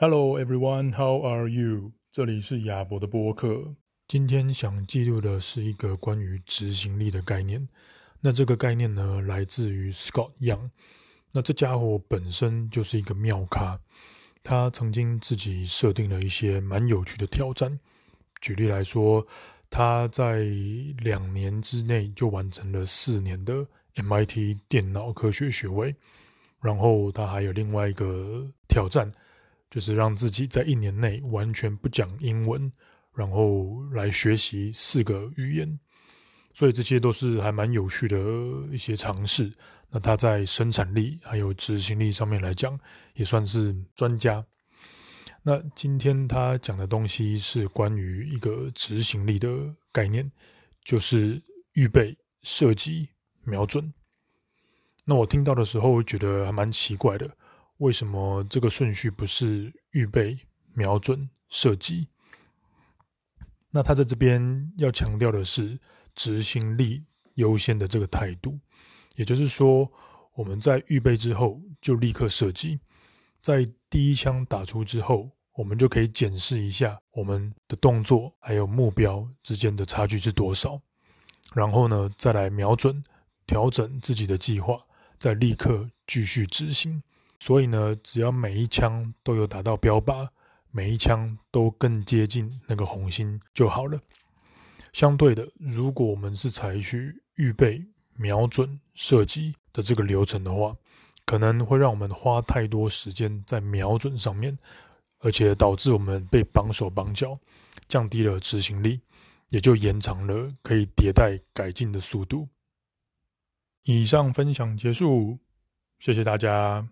Hello everyone, how are you？这里是亚博的播客。今天想记录的是一个关于执行力的概念。那这个概念呢，来自于 Scott Young。那这家伙本身就是一个妙咖，他曾经自己设定了一些蛮有趣的挑战。举例来说，他在两年之内就完成了四年的 MIT 电脑科学学位。然后他还有另外一个挑战。就是让自己在一年内完全不讲英文，然后来学习四个语言，所以这些都是还蛮有趣的一些尝试。那他在生产力还有执行力上面来讲，也算是专家。那今天他讲的东西是关于一个执行力的概念，就是预备、设计、瞄准。那我听到的时候觉得还蛮奇怪的。为什么这个顺序不是预备、瞄准、射击？那他在这边要强调的是执行力优先的这个态度，也就是说，我们在预备之后就立刻射击，在第一枪打出之后，我们就可以检视一下我们的动作还有目标之间的差距是多少，然后呢，再来瞄准、调整自己的计划，再立刻继续执行。所以呢，只要每一枪都有达到标靶，每一枪都更接近那个红心就好了。相对的，如果我们是采取预备、瞄准、射击的这个流程的话，可能会让我们花太多时间在瞄准上面，而且导致我们被绑手绑脚，降低了执行力，也就延长了可以迭代改进的速度。以上分享结束，谢谢大家。